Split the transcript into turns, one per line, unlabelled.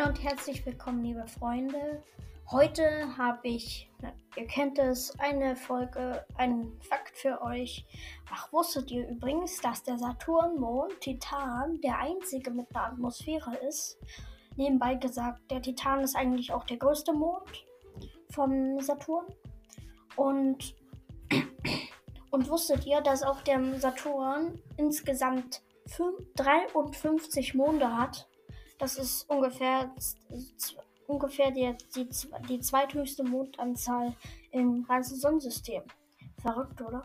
und herzlich willkommen, liebe Freunde. Heute habe ich, na, ihr kennt es, eine Folge, einen Fakt für euch. Ach, wusstet ihr übrigens, dass der Saturnmond Titan der einzige mit einer Atmosphäre ist? Nebenbei gesagt, der Titan ist eigentlich auch der größte Mond vom Saturn. Und, und wusstet ihr, dass auch der Saturn insgesamt 53 Monde hat? Das ist ungefähr, ungefähr die, die, die zweithöchste Mondanzahl im ganzen Sonnensystem. Verrückt, oder?